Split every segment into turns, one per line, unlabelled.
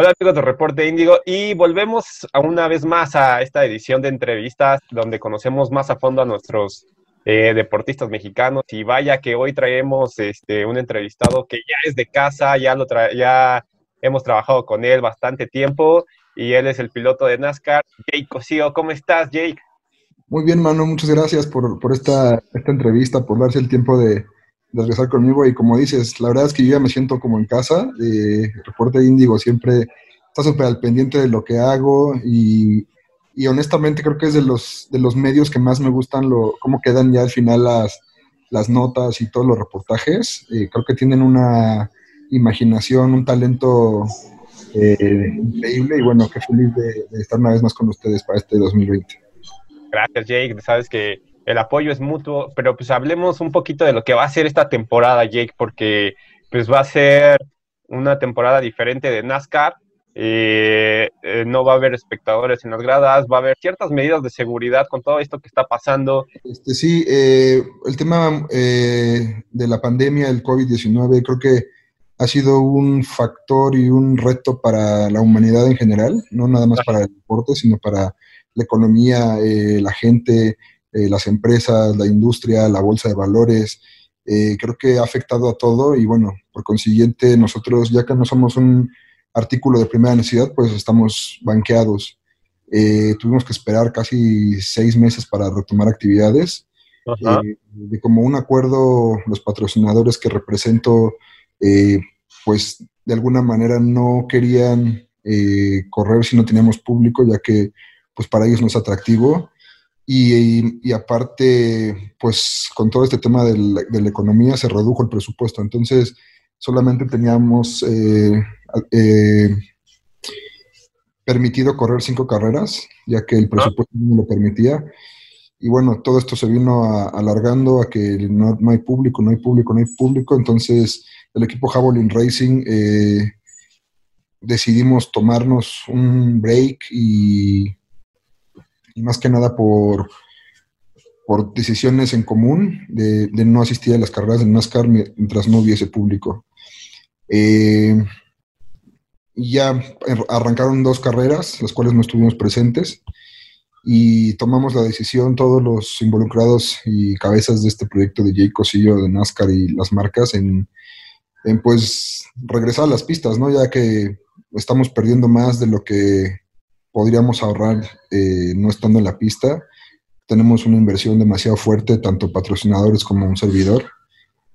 Hola amigos de Reporte Índigo y volvemos a una vez más a esta edición de entrevistas donde conocemos más a fondo a nuestros eh, deportistas mexicanos y vaya que hoy traemos este, un entrevistado que ya es de casa, ya, lo ya hemos trabajado con él bastante tiempo y él es el piloto de NASCAR, Jake Cosío. ¿Cómo estás, Jake?
Muy bien, mano, muchas gracias por, por esta, esta entrevista, por darse el tiempo de regresar conmigo y como dices, la verdad es que yo ya me siento como en casa. Eh, Reporte Índigo siempre está súper al pendiente de lo que hago y, y, honestamente creo que es de los, de los medios que más me gustan lo, cómo quedan ya al final las, las notas y todos los reportajes. Eh, creo que tienen una imaginación, un talento eh, increíble y bueno, qué feliz de, de estar una vez más con ustedes para este 2020.
Gracias, Jake. Sabes que el apoyo es mutuo, pero pues hablemos un poquito de lo que va a ser esta temporada, Jake, porque pues va a ser una temporada diferente de NASCAR. Eh, eh, no va a haber espectadores en las gradas, va a haber ciertas medidas de seguridad con todo esto que está pasando.
Este, sí, eh, el tema de la pandemia, el COVID-19, creo que ha sido un factor y un reto para la humanidad en general, no nada más para el deporte, sino para la economía, la gente, eh, las empresas, la industria, la bolsa de valores. Eh, creo que ha afectado a todo y bueno, por consiguiente nosotros, ya que no somos un artículo de primera necesidad, pues estamos banqueados. Eh, tuvimos que esperar casi seis meses para retomar actividades. de como un acuerdo, los patrocinadores que represento, pues de alguna manera no querían correr si no teníamos público, ya que pues para ellos no es atractivo. Y, aparte, pues con todo este tema de economía se redujo el presupuesto. Entonces, solamente teníamos eh, eh, permitido correr cinco carreras, ya que el presupuesto no lo permitía. Y bueno, todo esto se vino alargando a que no, hay público, no hay público, no hay público. Entonces, el equipo Javelin Racing eh, decidimos tomarnos un break y y más que nada por, por decisiones en común de, no asistir a las carreras de NASCAR mientras no hubiese público. Eh, ya arrancaron dos carreras, las cuales no estuvimos presentes, y tomamos la decisión, todos los involucrados y cabezas de este proyecto de Jay Cosillo, de NASCAR y las marcas, en, en pues regresar a las pistas, ¿no? Ya que estamos perdiendo más de lo que podríamos ahorrar eh, no estando en la pista. Tenemos una inversión demasiado fuerte, tanto patrocinadores como un servidor.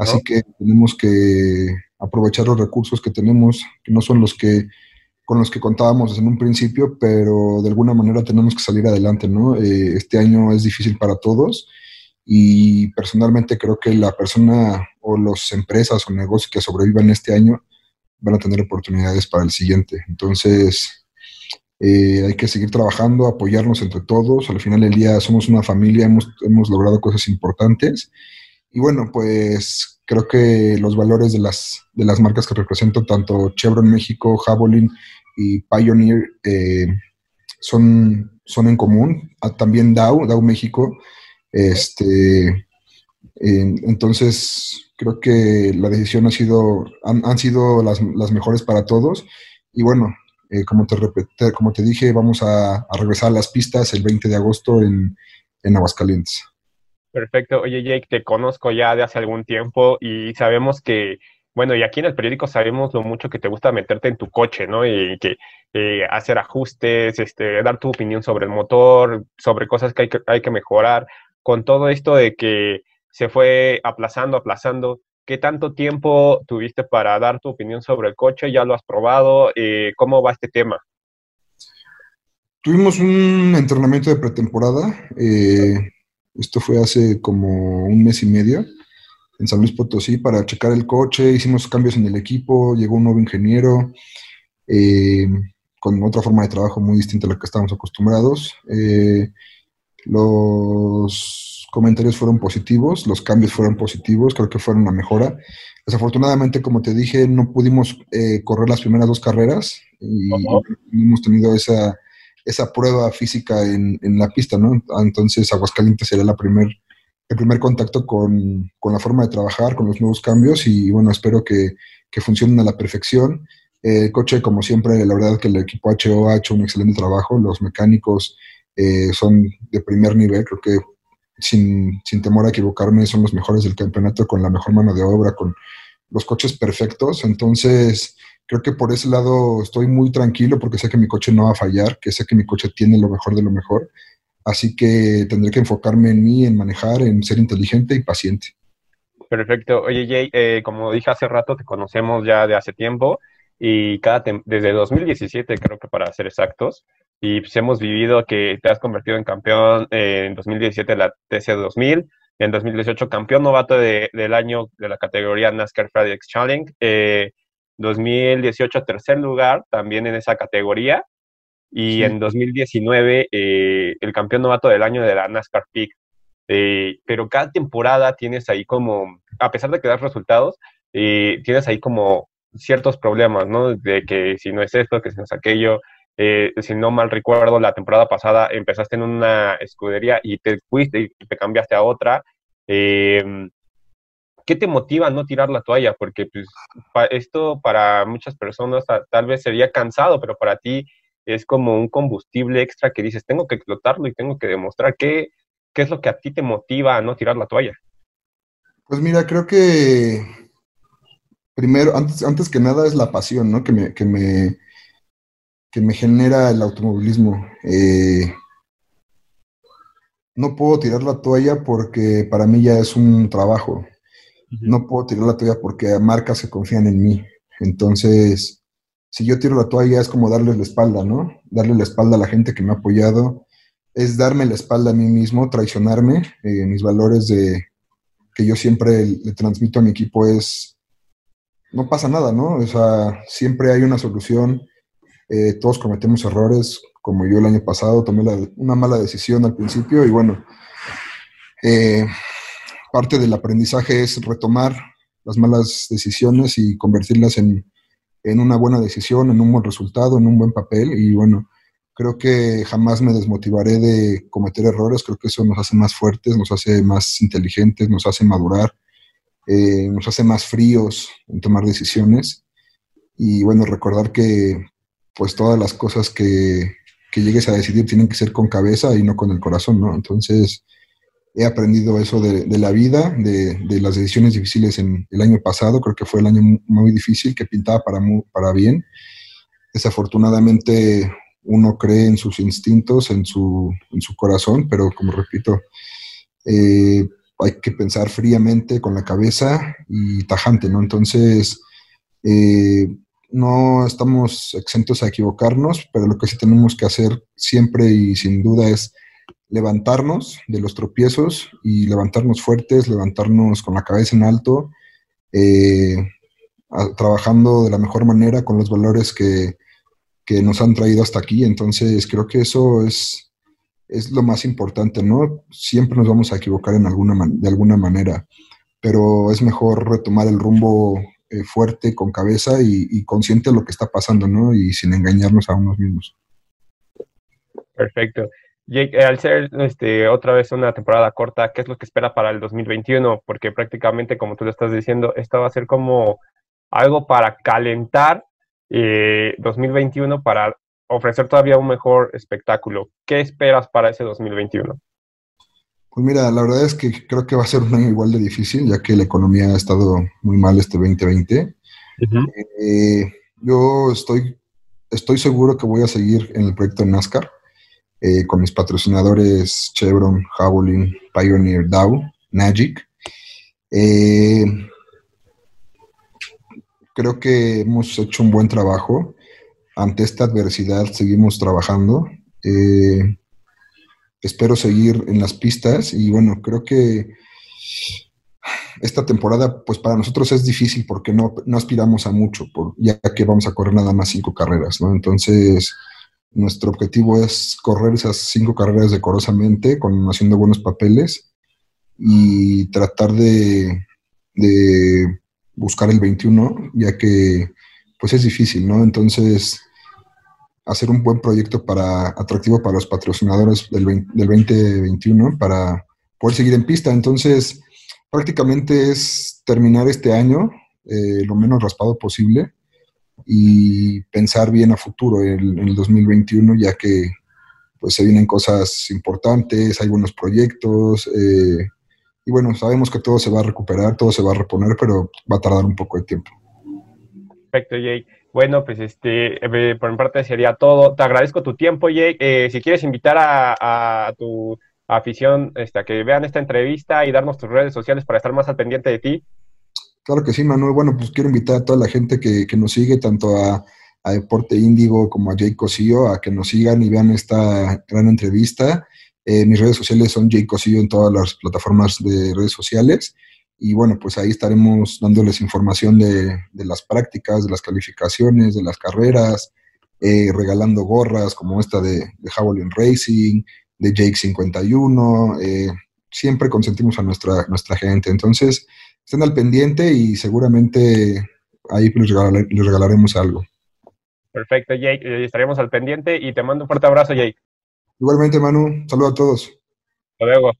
Así que tenemos que aprovechar los recursos que tenemos, que no son los que con los que contábamos en un principio, pero de alguna manera tenemos que salir adelante, ¿no? Eh, este año es difícil para todos y personalmente creo que la persona o las empresas o negocios que sobrevivan este año van a tener oportunidades para el siguiente. Entonces, eh, hay que seguir trabajando, apoyarnos entre todos. Al final del día somos una familia, hemos, hemos logrado cosas importantes. Y bueno, pues creo que los valores de las, de las marcas que represento, tanto Chevron México, Javelin y Pioneer, eh, son, son en común. Ah, también Dow, Dow México. Este, entonces, creo que la decisión ha sido, han, han sido las, las mejores para todos. Y bueno, eh, como, te repete, como te dije, vamos a, regresar a las pistas el 20 de agosto en, en Aguascalientes.
Perfecto. Oye, Jake, te conozco ya de hace algún tiempo y sabemos que, bueno, y aquí en el periódico sabemos lo mucho que te gusta meterte en tu coche, ¿no? Y que eh, hacer ajustes, este, dar tu opinión sobre el motor, sobre cosas que hay, que hay que mejorar. Con todo esto de que se fue aplazando, aplazando, ¿Qué tanto tiempo tuviste para dar tu opinión sobre el coche? ¿Ya lo has probado? Eh, ¿Cómo va este tema?
Tuvimos un entrenamiento de pretemporada. Eh, esto fue hace como un mes y medio en San Luis Potosí para checar el coche. Hicimos cambios en el equipo. Llegó un nuevo ingeniero eh, con otra forma de trabajo muy distinta a la que estábamos acostumbrados. Los comentarios fueron positivos, los cambios fueron positivos, creo que fueron una mejora. Desafortunadamente, como te dije, no pudimos eh, correr las primeras dos carreras y hemos tenido esa, esa prueba física en, en, la pista, ¿no? Entonces, Aguascalientes será la primer, el primer contacto con, con, la forma de trabajar, con los nuevos cambios y bueno, espero que, que funcionen a la perfección. El coche, como siempre, la verdad que el equipo HO ha hecho un excelente trabajo. Los mecánicos eh, son de primer nivel. Creo que sin, sin temor a equivocarme, son los mejores del campeonato con la mejor mano de obra, con los coches perfectos. Entonces, creo que por ese lado estoy muy tranquilo porque sé que mi coche no va a fallar, que sé que mi coche tiene lo mejor de lo mejor. Así que tendré que enfocarme en mí, en manejar, en ser inteligente y paciente.
Perfecto. Oye, Jay, eh, como dije hace rato, te conocemos ya de hace tiempo y cada desde 2017 creo que para ser exactos, y pues hemos vivido que te has convertido en campeón en 2017 de la TC 2000, en 2018 campeón novato del año de la categoría NASCAR FedEx Challenge, eh, 2018 tercer lugar también en esa categoría, y en 2019 eh, el campeón novato del año de la NASCAR Peak. Eh, pero cada temporada tienes ahí como, a pesar de que das resultados, eh, tienes ahí como ciertos problemas, ¿no? De que si no es esto, que si no es aquello. Si no mal recuerdo, la temporada pasada empezaste en una escudería y te fuiste y te cambiaste a otra. ¿Qué te motiva a no tirar la toalla? Porque pues, esto para muchas personas tal vez sería cansado, pero para ti es como un combustible extra que dices, tengo que explotarlo y tengo que demostrar qué, qué es lo que a ti te motiva a no tirar la toalla.
Pues mira, creo que primero, antes, antes que nada es la pasión, ¿no? Que me, que me, que me genera el automovilismo. Eh, no puedo tirar la toalla porque para mí ya es un trabajo. No puedo tirar la toalla porque marcas se confían en mí. Entonces, si yo tiro la toalla es como darle la espalda, ¿no? Darle la espalda a la gente que me ha apoyado, es darme la espalda a mí mismo, traicionarme. Eh, mis valores de que yo siempre le transmito a mi equipo es, no pasa nada, ¿no? O sea, siempre hay una solución, eh, todos cometemos errores, como yo el año pasado tomé una mala decisión al principio y bueno, eh, parte del aprendizaje es retomar las malas decisiones y convertirlas en, en una buena decisión, en un buen resultado, en un buen papel. Y bueno, creo que jamás me desmotivaré de cometer errores, creo que eso nos hace más fuertes, nos hace más inteligentes, nos hace madurar, eh, nos hace más fríos en tomar decisiones. Y bueno, recordar que pues todas las cosas que, que llegues a decidir tienen que ser con cabeza y no con el corazón, ¿no? Entonces, he aprendido eso de, la vida, de, las decisiones difíciles en el año pasado. Creo que fue el año muy difícil, que pintaba para, para bien. Desafortunadamente uno cree en sus instintos, en su, en su corazón, pero como repito, eh, hay que pensar fríamente con la cabeza y tajante, ¿no? Entonces, eh, no estamos exentos a equivocarnos, pero lo que sí tenemos que hacer siempre y sin duda es levantarnos de los tropiezos y levantarnos fuertes, levantarnos con la cabeza en alto, eh, trabajando de la mejor manera con los valores que, nos han traído hasta aquí. Entonces, creo que eso es, es lo más importante, ¿no? Siempre nos vamos a equivocar en alguna de alguna manera, pero es mejor retomar el rumbo eh, fuerte, con cabeza y, consciente de lo que está pasando, ¿no? Y sin engañarnos a unos mismos.
Perfecto. Jake, al ser este, otra vez una temporada corta, ¿qué es lo que espera para el 2021? Porque prácticamente, como tú lo estás diciendo, esto va a ser como algo para calentar eh, 2021 para ofrecer todavía un mejor espectáculo. ¿Qué esperas para ese 2021?
Pues mira, la verdad es que creo que va a ser un año igual de difícil, ya que la economía ha estado muy mal este 2020. Eh, yo estoy, estoy seguro que voy a seguir en el proyecto NASCAR. Eh, con mis patrocinadores Chevron, Javelin, Pioneer, Dow, Magic. Eh, creo que hemos hecho un buen trabajo. Ante esta adversidad seguimos trabajando. Eh, espero seguir en las pistas y bueno, creo que esta temporada pues para nosotros es difícil porque no, aspiramos a mucho, por, ya que vamos a correr nada más cinco carreras, ¿no? Entonces nuestro objetivo es correr esas cinco carreras decorosamente, con, haciendo buenos papeles y tratar de, buscar el 21, ya que pues es difícil, ¿no? Entonces, hacer un buen proyecto para atractivo para los patrocinadores del, 2021 para poder seguir en pista. Entonces, prácticamente es terminar este año eh, lo menos raspado posible y pensar bien a futuro en, el 2021, ya que pues se vienen cosas importantes, hay buenos proyectos, eh, y bueno, sabemos que todo se va a recuperar, todo se va a reponer, pero va a tardar un poco de tiempo.
Perfecto, Jake. Bueno, pues este, eh, por mi parte sería todo. Te agradezco tu tiempo, Jake. Eh, si quieres invitar a, tu afición este, a que vean esta entrevista y darnos tus redes sociales para estar más al pendiente de ti.
Claro que sí, Manuel. Bueno, pues quiero invitar a toda la gente que, nos sigue, tanto a, Deporte Índigo como a Jake Cosillo, a que nos sigan y vean esta gran entrevista. Eh, mis redes sociales son Jake Cosillo en todas las plataformas de redes sociales. Y bueno, pues ahí estaremos dándoles información de, las prácticas, de las calificaciones, de las carreras, eh, regalando gorras como esta de, de Javelin Racing, de Jake 51. Eh, siempre consentimos a nuestra, nuestra gente. Entonces, estén al pendiente y seguramente ahí les, les regalaremos algo.
Perfecto, Jake. Estaremos al pendiente y te mando un fuerte abrazo, Jake.
Igualmente, Manu. Saludos a todos.
Hasta luego.